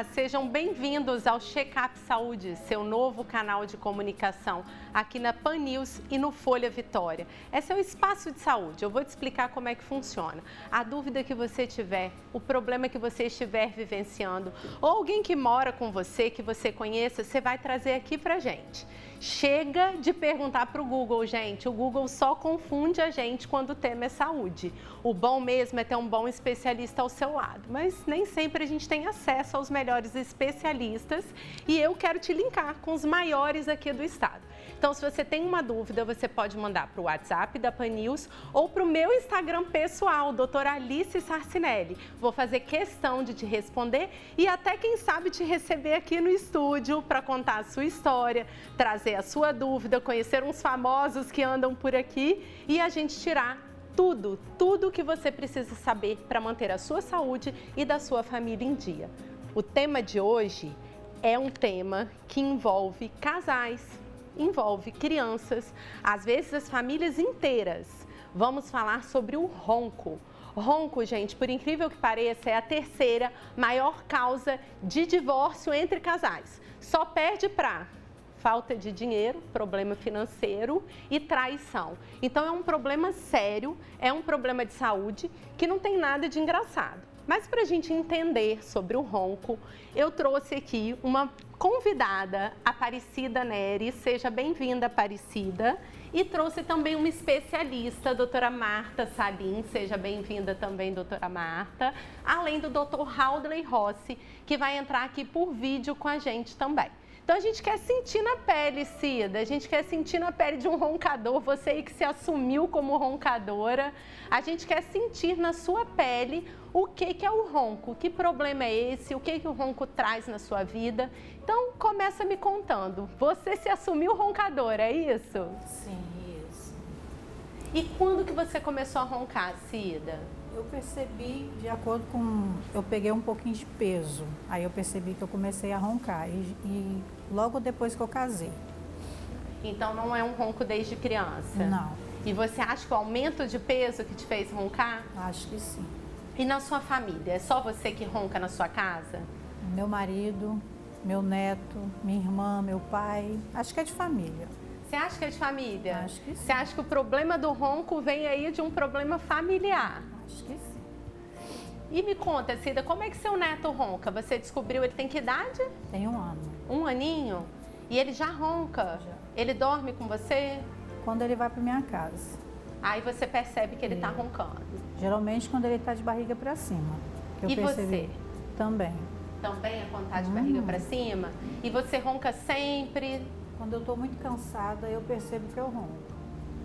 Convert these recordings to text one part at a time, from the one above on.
Olá, sejam bem-vindos ao Checkup Saúde, seu novo canal de comunicação aqui na Pan News e no Folha Vitória. Esse é o espaço de saúde. Eu vou te explicar como é que funciona. A dúvida que você tiver, o problema que você estiver vivenciando, ou alguém que mora com você, que você conheça, você vai trazer aqui pra gente. Chega de perguntar para o Google, gente. O Google só confunde a gente quando o tema é saúde. O bom mesmo é ter um bom especialista ao seu lado, mas nem sempre a gente tem acesso aos melhores especialistas e eu quero te linkar com os maiores aqui do estado. Então, se você tem uma dúvida, você pode mandar para o WhatsApp da Pan News ou para o meu Instagram pessoal, doutora Alice Sarcinelli. Vou fazer questão de te responder e até, quem sabe, te receber aqui no estúdio para contar a sua história, trazer a sua dúvida, conhecer uns famosos que andam por aqui e a gente tirar tudo, tudo que você precisa saber para manter a sua saúde e da sua família em dia. O tema de hoje é um tema que envolve casais, envolve crianças, às vezes as famílias inteiras. Vamos falar sobre o ronco. Ronco, gente, por incrível que pareça, é a terceira maior causa de divórcio entre casais. Só perde para falta de dinheiro, problema financeiro e traição. Então é um problema sério, é um problema de saúde que não tem nada de engraçado. Mas para a gente entender sobre o ronco, eu trouxe aqui uma convidada, Aparecida Neri. Seja bem-vinda, Aparecida. E trouxe também uma especialista, a doutora Marta Salim. Seja bem-vinda também, doutora Marta. Além do doutor Haldley Rossi, que vai entrar aqui por vídeo com a gente também. Então a gente quer sentir na pele, Cida, a gente quer sentir na pele de um roncador, você aí que se assumiu como roncadora, a gente quer sentir na sua pele o que, que é o ronco, que problema é esse, o que, que o ronco traz na sua vida. Então começa me contando, você se assumiu roncadora, é isso? Sim, isso. E quando que você começou a roncar, Cida? Eu percebi, de acordo com. Eu peguei um pouquinho de peso. Aí eu percebi que eu comecei a roncar. E, e logo depois que eu casei. Então não é um ronco desde criança? Não. E você acha que o aumento de peso que te fez roncar? Acho que sim. E na sua família? É só você que ronca na sua casa? Meu marido, meu neto, minha irmã, meu pai. Acho que é de família. Você acha que é de família? Acho que sim. Você acha que o problema do ronco vem aí de um problema familiar? Acho que sim. E me conta, Cida, como é que seu neto ronca? Você descobriu, ele tem que idade? Tem um ano. Um aninho? E ele já ronca? Já. Ele dorme com você? Quando ele vai para minha casa. Aí você percebe que ele tá É. roncando. Geralmente quando ele está de barriga para cima. E percebi. você? Também. Também é quando tá de Hum. barriga pra cima? E você ronca sempre? Quando eu estou muito cansada, eu percebo que eu ronco.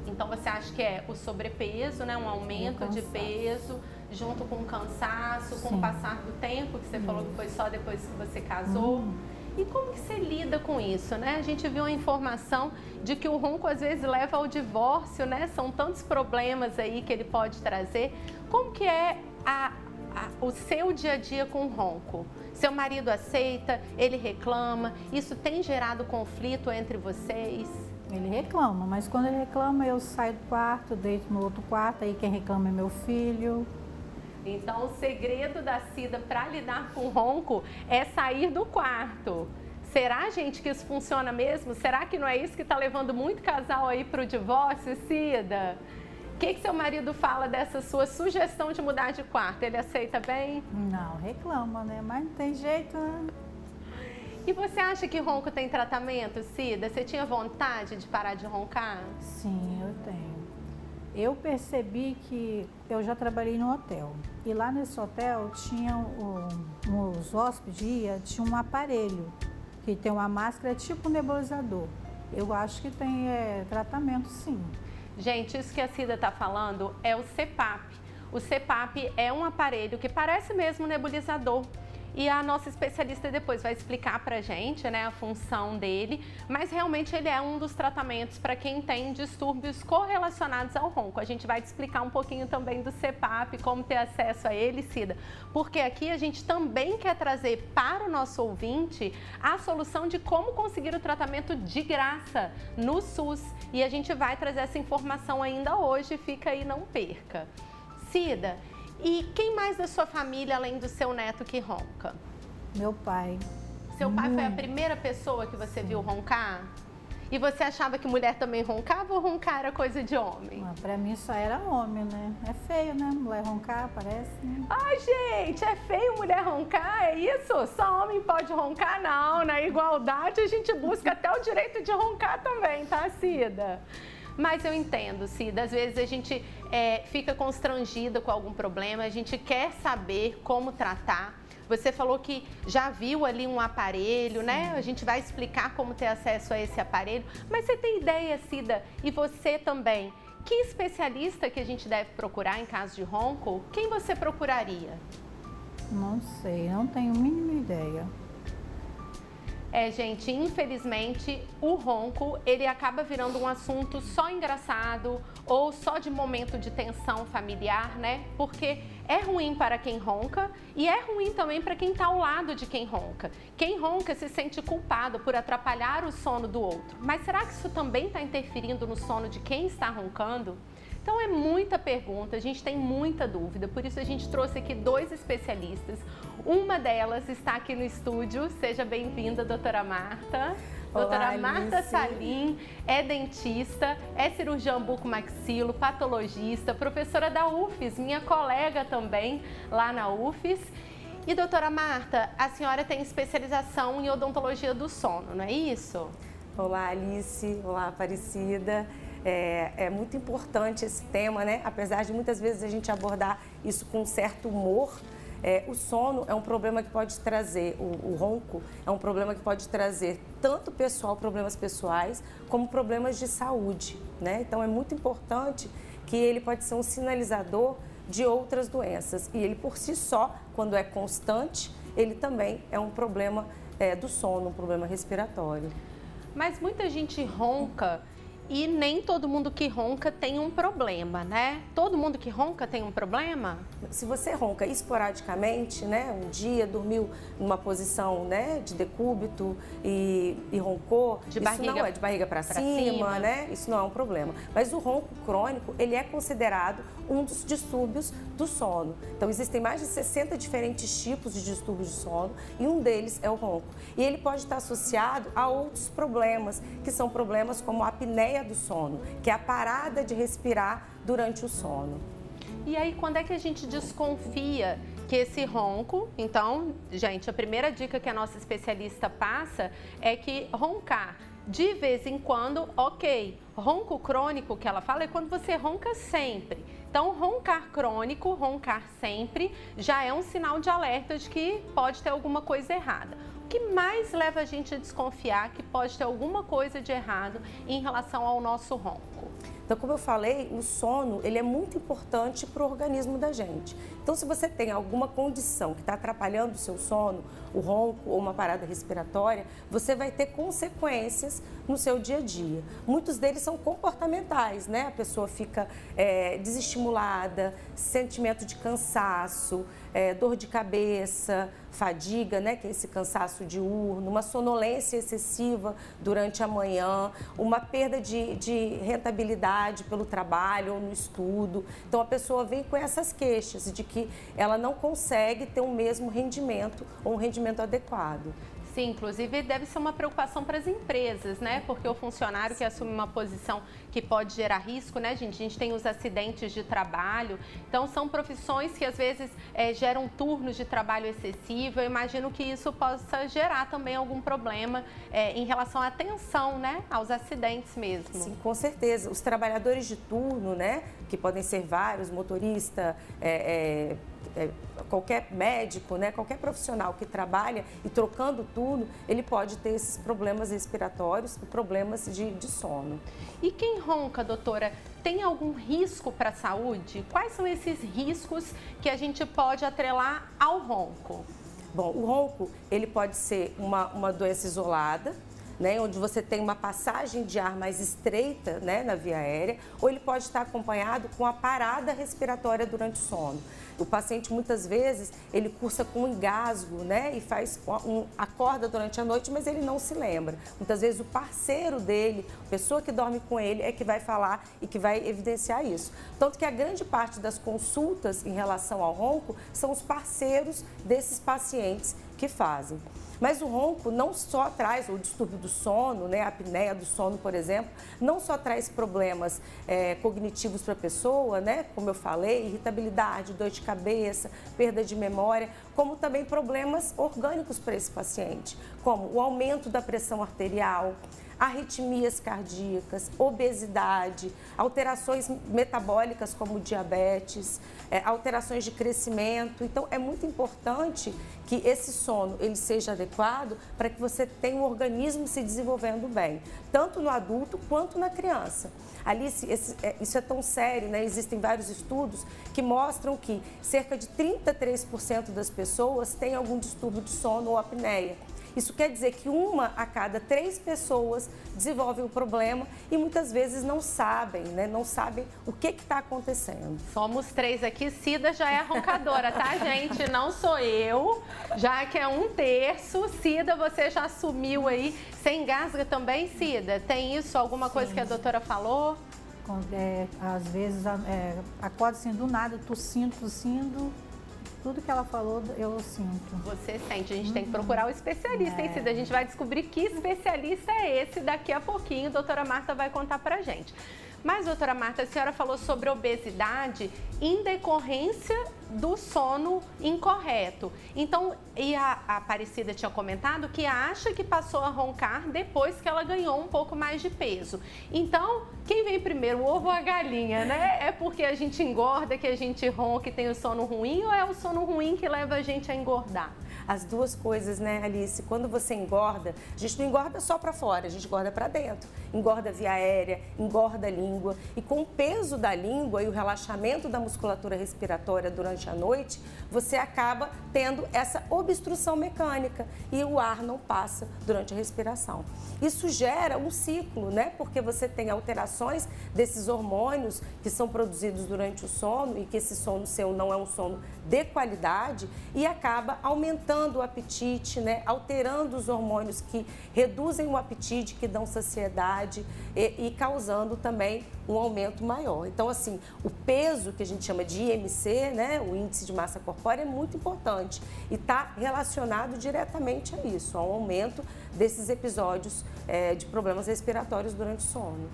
Então você acha que é o sobrepeso, né? Um aumento de cansaço. peso, junto com o cansaço, com o Sim. passar do tempo, que você falou que foi só depois que você casou. Hum. E como que você lida com isso, né? A gente viu a informação de que o ronco às vezes leva ao divórcio, né? São tantos problemas aí que ele pode trazer. Como que é a- a- o seu dia a dia com o ronco? Seu marido aceita, ele reclama, isso tem gerado conflito entre vocês? Ele reclama, mas quando ele reclama, eu saio do quarto, deito no outro quarto, aí quem reclama é meu filho. Então, o segredo da Cida para lidar com o ronco é sair do quarto. Será, gente, que isso funciona mesmo? Será que não é isso que está levando muito casal aí para o divórcio, Cida? O que, que seu marido fala dessa sua sugestão de mudar de quarto? Ele aceita bem? Não, reclama, né? Mas não tem jeito, né? E você acha que ronco tem tratamento, Cida? Você tinha vontade de parar de roncar? Sim, eu tenho. Eu percebi que eu já trabalhei no hotel. E lá nesse hotel tinha o, os hóspedes tinha um aparelho que tem uma máscara tipo nebulizador. Eu acho que tem é, tratamento sim. Gente, isso que a Cida está falando é o CPAP. O CPAP é um aparelho que parece mesmo um nebulizador. E a nossa especialista depois vai explicar pra gente né, a função dele, mas realmente ele é um dos tratamentos para quem tem distúrbios correlacionados ao ronco. A gente vai te explicar um pouquinho também do CPAP, como ter acesso a ele, Cida, porque aqui a gente também quer trazer para o nosso ouvinte a solução de como conseguir o tratamento de graça no SUS. E a gente vai trazer essa informação ainda hoje, fica aí, não perca. Cida, e quem mais da sua família, além do seu neto, que ronca? Meu pai. Seu pai Muito. foi a primeira pessoa que você viu roncar? E você achava que mulher também roncava ou roncar era coisa de homem? Ah, pra mim só era homem, né? É feio, né? Mulher roncar, parece. Né? Ai, gente, é feio mulher roncar? É isso? Só homem pode roncar? Não, na igualdade a gente busca até o direito de roncar também, tá, Cida? Mas eu entendo, Cida. Às vezes a gente é, fica constrangida com algum problema, a gente quer saber como tratar. Você falou que já viu ali um aparelho, Sim. né? A gente vai explicar como ter acesso a esse aparelho. Mas você tem ideia, Cida, e você também, que especialista que a gente deve procurar em caso de ronco? Quem você procuraria? Não sei, não tenho a mínima ideia. É, gente, infelizmente, o ronco, ele acaba virando um assunto só engraçado ou só de momento de tensão familiar, né? Porque é ruim para quem ronca e é ruim também para quem está ao lado de quem ronca. Quem ronca se sente culpado por atrapalhar o sono do outro. Mas será que isso também está interferindo no sono de quem está roncando? Então é muita pergunta, a gente tem muita dúvida, por isso a gente trouxe aqui dois especialistas. Uma delas está aqui no estúdio. Seja bem-vinda, doutora Marta. Olá, doutora Marta Alice. Salim é dentista, é cirurgião bucomaxilo, patologista, professora da UFES, minha colega também lá na UFES. E doutora Marta, a senhora tem especialização em odontologia do sono, não é isso? Olá, Alice. Olá, Aparecida. É, é, muito importante esse tema, né? Apesar de muitas vezes a gente abordar isso com um certo humor, é, o sono é um problema que pode trazer, o, o, ronco é um problema que pode trazer tanto pessoal, problemas pessoais, como problemas de saúde, né? Então é muito importante que ele pode ser um sinalizador de outras doenças e ele por si só, quando é constante, ele também é um problema é, do sono, um problema respiratório. Mas muita gente ronca e nem todo mundo que ronca tem um problema, né? Todo mundo que ronca tem um problema? Se você ronca esporadicamente, né? Um dia dormiu numa posição, né? De decúbito e, e roncou, de barriga, não é de barriga para cima, cima, né? Isso não é um problema. Mas o ronco crônico, ele é considerado um dos distúrbios do sono. Então existem mais de 60 diferentes tipos de distúrbios de sono e um deles é o ronco. E ele pode estar associado a outros problemas, que são problemas como a apneia apneia do sono, que é a parada de respirar durante o sono. E aí, quando é que a gente desconfia que esse ronco, então, gente, a primeira dica que a nossa especialista passa é que roncar de vez em quando, ok. Ronco crônico que ela fala é quando você ronca sempre. Então, roncar crônico, roncar sempre, já é um sinal de alerta de que pode ter alguma coisa errada que mais leva a gente a desconfiar que pode ter alguma coisa de errado em relação ao nosso ronco? Então, como eu falei, o sono ele é muito importante para o organismo da gente. Então, se você tem alguma condição que está atrapalhando o seu sono, o ronco ou uma parada respiratória, você vai ter consequências no seu dia a dia. Muitos deles são comportamentais, né? A pessoa fica é, desestimulada, sentimento de cansaço, é, dor de cabeça, fadiga, né, que é esse cansaço diurno, uma sonolência excessiva durante a manhã, uma perda de, de rentabilidade pelo trabalho ou no estudo. Então a pessoa vem com essas queixas de que ela não consegue ter o mesmo rendimento ou um rendimento adequado. Sim, inclusive deve ser uma preocupação para as empresas, né? Porque o funcionário que assume uma posição que pode gerar risco, né, gente? A gente tem os acidentes de trabalho. Então, são profissões que às vezes é, geram turnos de trabalho excessivo. Eu imagino que isso possa gerar também algum problema é, em relação à atenção, né? Aos acidentes mesmo. Sim, com certeza. Os trabalhadores de turno, né? Que podem ser vários, motorista, é, é é, qualquer médico, né, qualquer profissional que trabalha e trocando turno, ele pode ter esses problemas respiratórios e problemas de, de sono. E quem ronca, doutora, tem algum risco para a saúde? Quais são esses riscos que a gente pode atrelar ao ronco? Bom, o ronco, ele pode ser uma, uma doença isolada, né, onde você tem uma passagem de ar mais estreita né, na via aérea, ou ele pode estar acompanhado com a parada respiratória durante o sono. O paciente muitas vezes ele cursa com engasgo, né? E faz um, acorda durante a noite, mas ele não se lembra. Muitas vezes o parceiro dele, a pessoa que dorme com ele, é que vai falar e que vai evidenciar isso. Tanto que a grande parte das consultas em relação ao ronco são os parceiros desses pacientes que fazem. Mas o ronco não só traz o distúrbio do sono, né, a apneia do sono, por exemplo, não só traz problemas é, cognitivos para a pessoa, né, como eu falei, irritabilidade, dor de cabeça, perda de memória, como também problemas orgânicos para esse paciente, como o aumento da pressão arterial, arritmias cardíacas, obesidade, alterações metabólicas como diabetes, é, alterações de crescimento. Então, é muito importante que esse sono ele seja adequado para que você tenha o organismo se desenvolvendo bem, tanto no adulto quanto na criança. Alice, esse, é, isso é tão sério, né? Existem vários estudos que mostram que cerca de 33% das pessoas têm algum distúrbio de sono ou apneia. Isso quer dizer que uma a cada três pessoas desenvolve o problema e muitas vezes não sabem, né? Não sabem o que está acontecendo. Somos três aqui, Cida já é roncadora, tá, gente? Não sou eu, já que é um terço. Cida, você já assumiu aí. Você engasga também, Cida? Tem isso? Alguma coisa Sim. que a doutora falou? É, às vezes é, acorda assim do nada, tossindo, tossindo, tudo que ela falou, eu sinto. Você sente, a gente uhum. tem que procurar o especialista, é. hein, Cida? A gente vai descobrir que especialista é esse daqui a pouquinho. A doutora Marta vai contar pra gente. Mas, doutora Marta, a senhora falou sobre obesidade em decorrência do sono incorreto. Então, e a, Aparecida tinha comentado que acha que passou a roncar depois que ela ganhou um pouco mais de peso. Então, quem vem primeiro, o ovo ou a galinha, né? É porque a gente engorda que a gente ronca e tem o sono ruim ou é o sono ruim que leva a gente a engordar? As duas coisas, né, Alice? Quando você engorda, a gente não engorda só para fora, a gente engorda para dentro. Engorda via aérea, engorda a língua. E com o peso da língua e o relaxamento da musculatura respiratória durante a noite, você acaba tendo essa obstrução mecânica e o ar não passa durante a respiração. Isso gera um ciclo, né? Porque você tem alterações desses hormônios que são produzidos durante o sono e que esse sono seu não é um sono de qualidade e acaba aumentando o apetite, né? alterando os hormônios que reduzem o apetite, que dão saciedade e, e causando também um aumento maior. Então, assim, o peso que a gente chama de IMC, né? o índice de massa corpórea, é muito importante e está relacionado diretamente a isso, ao aumento desses episódios é, de problemas respiratórios durante o sono.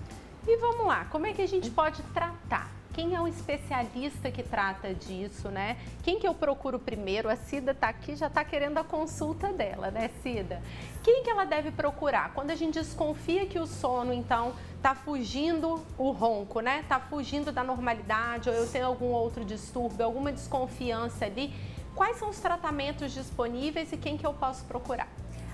E vamos lá, como é que a gente pode tratar? Quem é o especialista que trata disso, né? Quem que eu procuro primeiro? A Cida está aqui, já está querendo a consulta dela, né, Cida? Quem que ela deve procurar? Quando a gente desconfia que o sono, então, está fugindo o ronco, né? Está fugindo da normalidade, ou eu tenho algum outro distúrbio, alguma desconfiança ali. Quais são os tratamentos disponíveis e quem que eu posso procurar?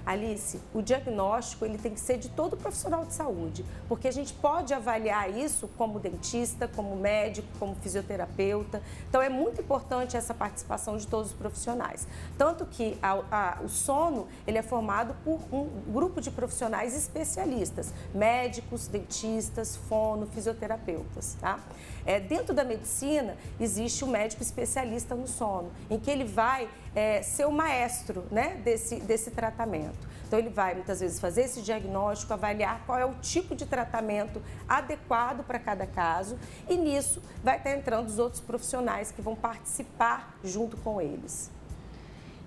Alice, o diagnóstico ele tem que ser de todo profissional de saúde, porque a gente pode avaliar isso como dentista, como médico, como fisioterapeuta. Então é muito importante essa participação de todos os profissionais. Tanto que a, a, o sono ele é formado por um grupo de profissionais especialistas, médicos, dentistas, fono, fisioterapeutas, tá? É, dentro da medicina existe o um médico especialista no sono, em que ele vai é, ser o maestro né, desse, desse tratamento. Então, ele vai muitas vezes fazer esse diagnóstico, avaliar qual é o tipo de tratamento adequado para cada caso e nisso vai estar entrando os outros profissionais que vão participar junto com eles.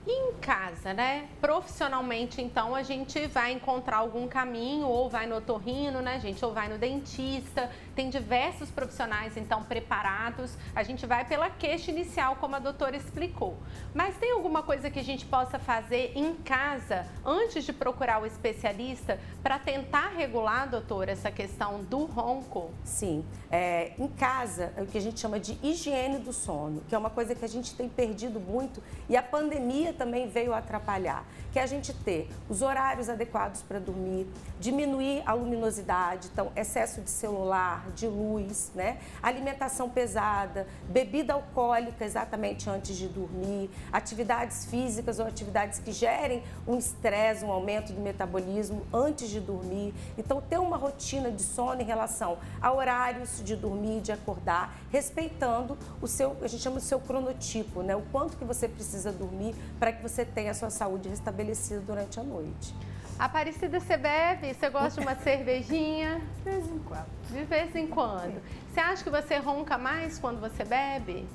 E em casa, né? Profissionalmente, então, a gente vai encontrar algum caminho, ou vai no otorrino, né, gente? Ou vai no dentista. Tem diversos profissionais, então, preparados. A gente vai pela queixa inicial, como a doutora explicou. Mas tem alguma coisa que a gente possa fazer em casa, antes de procurar o especialista, para tentar regular, doutora, essa questão do ronco? Sim. É, em casa, é o que a gente chama de higiene do sono, que é uma coisa que a gente tem perdido muito e a pandemia também veio atrapalhar, que é a gente ter os horários adequados para dormir, diminuir a luminosidade, então excesso de celular, de luz, né? Alimentação pesada, bebida alcoólica exatamente antes de dormir, atividades físicas ou atividades que gerem um estresse, um aumento do metabolismo antes de dormir. Então ter uma rotina de sono em relação a horários de dormir, de acordar, respeitando o seu, a gente chama o seu cronotipo, né? O quanto que você precisa dormir para que você tenha a sua saúde restabelecida durante a noite. Aparecida, você bebe? Você gosta de uma cervejinha? De vez em quando. De vez em quando. Você acha que você ronca mais quando você bebe?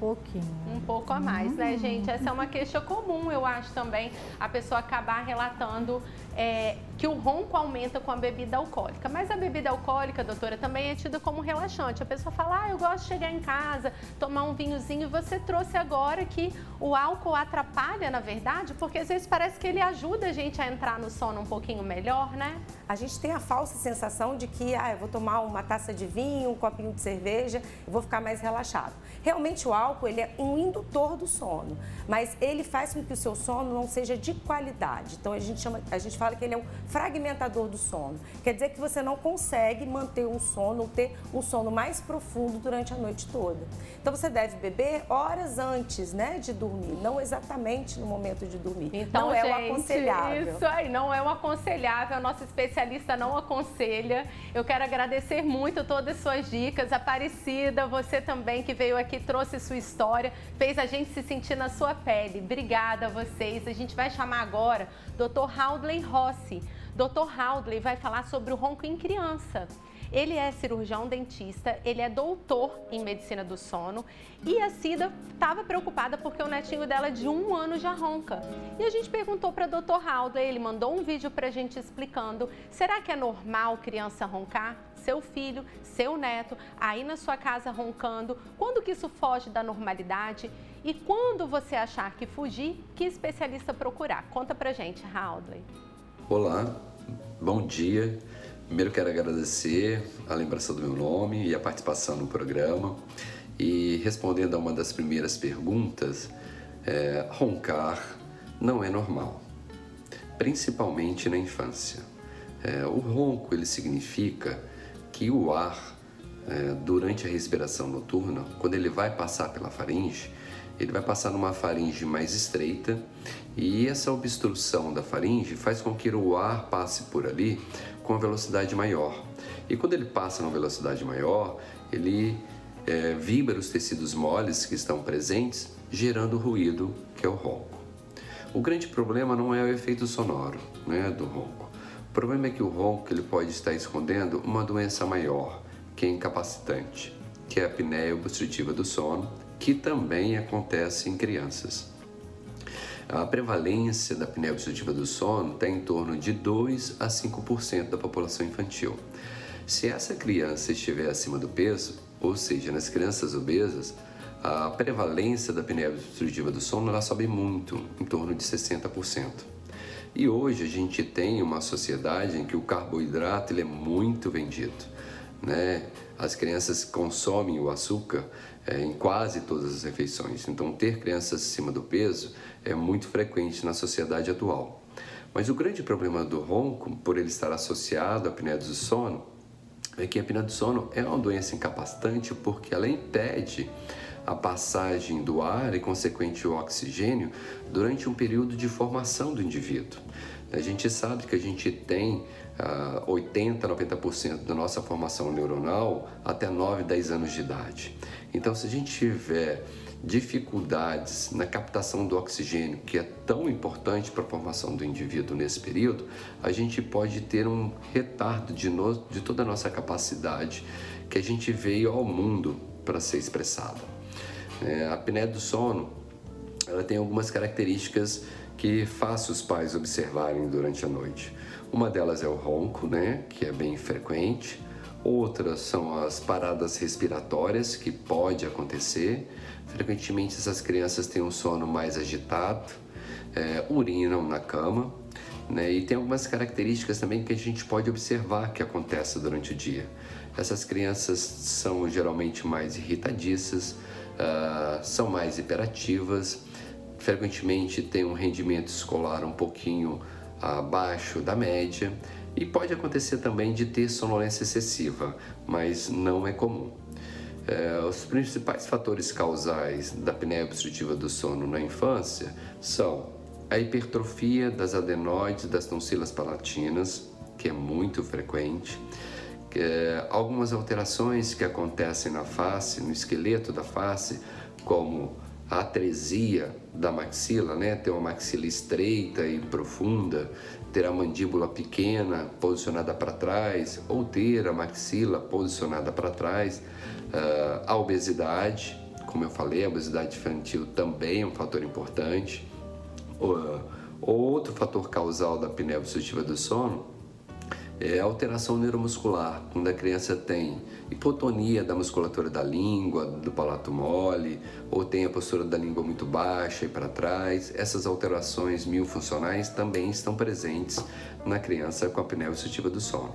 pouquinho. Um pouco a mais, né, gente? Essa é uma queixa comum, eu acho também, a pessoa acabar relatando é, que o ronco aumenta com a bebida alcoólica. Mas a bebida alcoólica, doutora, também é tida como relaxante. A pessoa fala, ah, eu gosto de chegar em casa, tomar um vinhozinho. E você trouxe agora que o álcool atrapalha, na verdade, porque às vezes parece que ele ajuda a gente a entrar no sono um pouquinho melhor, né? A gente tem a falsa sensação de que, ah, eu vou tomar uma taça de vinho, um copinho de cerveja, eu vou ficar mais relaxado. Realmente o álcool, ele é um indutor do sono, mas ele faz com que o seu sono não seja de qualidade. Então a gente chama, a gente fala que ele é um fragmentador do sono. Quer dizer que você não consegue manter um sono, ter um sono mais profundo durante a noite toda. Então você deve beber horas antes, né, de dormir, não exatamente no momento de dormir. Então, não é gente, o aconselhável. Isso aí, não é o aconselhável, a nossa especialista não aconselha. Eu quero agradecer muito todas as suas dicas. Aparecida, você também que veio aqui, trouxe sua história, fez a gente se sentir na sua pele. Obrigada a vocês. A gente vai chamar agora Dr. Haldley Rossi. Dr. Haldley vai falar sobre o ronco em criança. Ele é cirurgião dentista, ele é doutor em medicina do sono e a Cida estava preocupada porque o netinho dela de um ano já ronca. E a gente perguntou para o Dr. Haldley, ele mandou um vídeo para a gente explicando: será que é normal criança roncar? Seu filho, seu neto, aí na sua casa roncando, quando que isso foge da normalidade? E quando você achar que fugir, que especialista procurar? Conta pra gente, Haldley. Olá, bom dia. Primeiro quero agradecer a lembrança do meu nome e a participação no programa. E respondendo a uma das primeiras perguntas, é, roncar não é normal, principalmente na infância. É, o ronco ele significa que o ar é, durante a respiração noturna, quando ele vai passar pela faringe, ele vai passar numa faringe mais estreita e essa obstrução da faringe faz com que o ar passe por ali com velocidade maior. E quando ele passa numa velocidade maior, ele é, vibra os tecidos moles que estão presentes, gerando ruído que é o ronco. O grande problema não é o efeito sonoro né, do ronco. O problema é que o ronco ele pode estar escondendo uma doença maior, que é incapacitante, que é a apneia obstrutiva do sono, que também acontece em crianças. A prevalência da apneia obstrutiva do sono está em torno de 2 a 5% da população infantil. Se essa criança estiver acima do peso, ou seja, nas crianças obesas, a prevalência da apneia obstrutiva do sono ela sobe muito, em torno de 60%. E hoje a gente tem uma sociedade em que o carboidrato ele é muito vendido. Né? As crianças consomem o açúcar é, em quase todas as refeições. Então, ter crianças acima do peso é muito frequente na sociedade atual. Mas o grande problema do ronco, por ele estar associado à apneia do sono, é que a apneia do sono é uma doença incapacitante porque ela impede a passagem do ar e consequente o oxigênio durante um período de formação do indivíduo. A gente sabe que a gente tem 80, 90% da nossa formação neuronal até 9, 10 anos de idade. Então, se a gente tiver dificuldades na captação do oxigênio, que é tão importante para a formação do indivíduo nesse período, a gente pode ter um retardo de, no, de toda a nossa capacidade que a gente veio ao mundo para ser expressada. É, a apneia do sono ela tem algumas características que faço os pais observarem durante a noite. Uma delas é o ronco, né, que é bem frequente. Outras são as paradas respiratórias, que pode acontecer. Frequentemente essas crianças têm um sono mais agitado, é, urinam na cama, né? E tem algumas características também que a gente pode observar que acontece durante o dia. Essas crianças são geralmente mais irritadiças, uh, são mais hiperativas, frequentemente têm um rendimento escolar um pouquinho abaixo da média e pode acontecer também de ter sonolência excessiva, mas não é comum. É, os principais fatores causais da apneia obstrutiva do sono na infância são a hipertrofia das adenoides das tonsilas palatinas, que é muito frequente, é, algumas alterações que acontecem na face, no esqueleto da face, como a atresia da maxila, né? ter uma maxila estreita e profunda, ter a mandíbula pequena posicionada para trás ou ter a maxila posicionada para trás, uh, a obesidade como eu falei, a obesidade infantil também é um fator importante. Outro fator causal da apneia obstrutiva do sono é alteração neuromuscular, quando a criança tem hipotonia da musculatura da língua, do palato mole, ou tem a postura da língua muito baixa e para trás. Essas alterações miofuncionais também estão presentes na criança com a apneia obstrutiva do sono.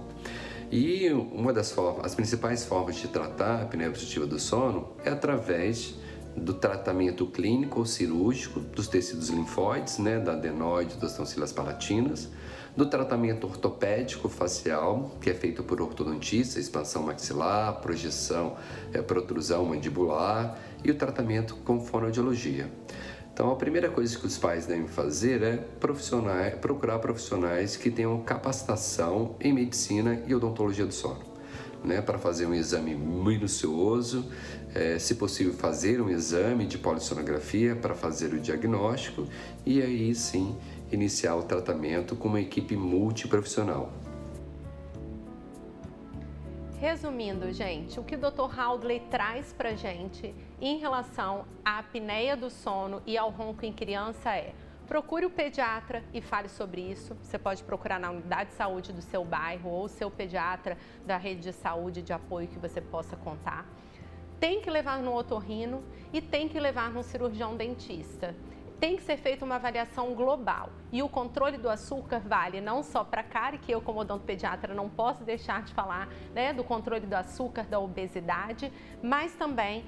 E uma das formas, as principais formas de tratar a apneia obstrutiva do sono é através do tratamento clínico ou cirúrgico dos tecidos linfóides, né, da adenoide, das tonsilas palatinas, do tratamento ortopédico facial, que é feito por ortodontista, expansão maxilar, projeção, é, protrusão mandibular, e o tratamento com fonoaudiologia. Então, a primeira coisa que os pais devem fazer é profissionais, procurar profissionais que tenham capacitação em medicina e odontologia do sono né, para fazer um exame minucioso, é, se possível fazer um exame de polissonografia para fazer o diagnóstico e aí sim iniciar o tratamento com uma equipe multiprofissional. Resumindo, gente, o que o Dr. Haldley traz para gente em relação à apneia do sono e ao ronco em criança é Procure o pediatra e fale sobre isso. Você pode procurar na unidade de saúde do seu bairro ou seu pediatra da rede de saúde de apoio que você possa contar. Tem que levar no otorrino e tem que levar no cirurgião dentista. Tem que ser feita uma avaliação global. E o controle do açúcar vale não só para a cara, que eu, como odontopediatra, não posso deixar de falar né, do controle do açúcar, da obesidade, mas também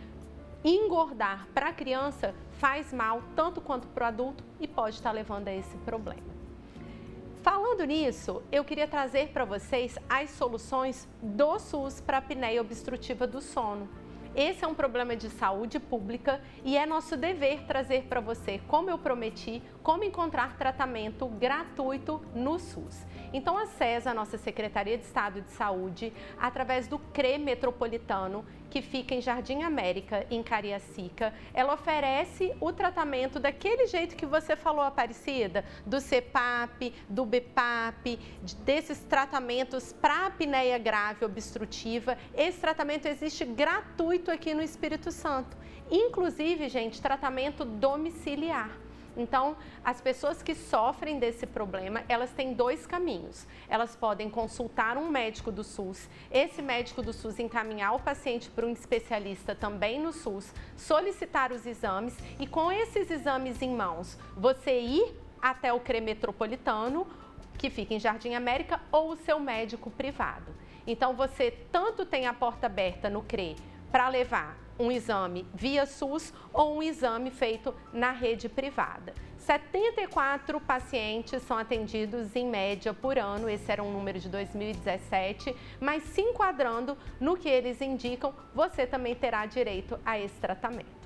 engordar para a criança faz mal tanto quanto para o adulto e pode estar levando a esse problema. Falando nisso, eu queria trazer para vocês as soluções do SUS para a apneia obstrutiva do sono. Esse é um problema de saúde pública e é nosso dever trazer para você, como eu prometi, como encontrar tratamento gratuito no SUS. Então a nossa Secretaria de Estado de Saúde através do CRE Metropolitano, que fica em Jardim América, em Cariacica. Ela oferece o tratamento daquele jeito que você falou, Aparecida, do CEPAP, do BEPAP, desses tratamentos para apneia grave obstrutiva. Esse tratamento existe gratuito aqui no Espírito Santo. Inclusive, gente, tratamento domiciliar. Então, as pessoas que sofrem desse problema, elas têm dois caminhos. Elas podem consultar um médico do SUS, esse médico do SUS encaminhar o paciente para um especialista também no SUS, solicitar os exames e com esses exames em mãos, você ir até o CRE Metropolitano, que fica em Jardim América, ou o seu médico privado. Então, você tanto tem a porta aberta no CRE para levar um exame via SUS ou um exame feito na rede privada. 74 pacientes são atendidos em média por ano, esse era um número de 2017, mas se enquadrando no que eles indicam, você também terá direito a esse tratamento.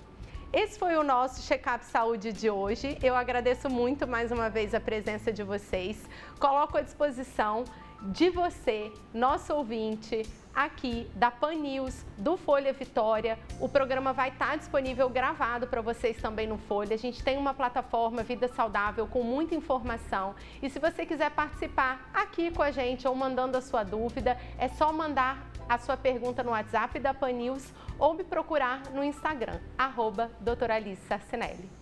Esse foi o nosso Check-up Saúde de hoje. Eu agradeço muito mais uma vez a presença de vocês. Coloco à disposição de você, nosso ouvinte, aqui da Pan News, do Folha Vitória. O programa vai estar disponível gravado para vocês também no Folha. A gente tem uma plataforma Vida Saudável com muita informação. E se você quiser participar aqui com a gente ou mandando a sua dúvida, é só mandar a sua pergunta no WhatsApp da Pan News ou me procurar no Instagram, arroba doutora Alice Sarcinelli.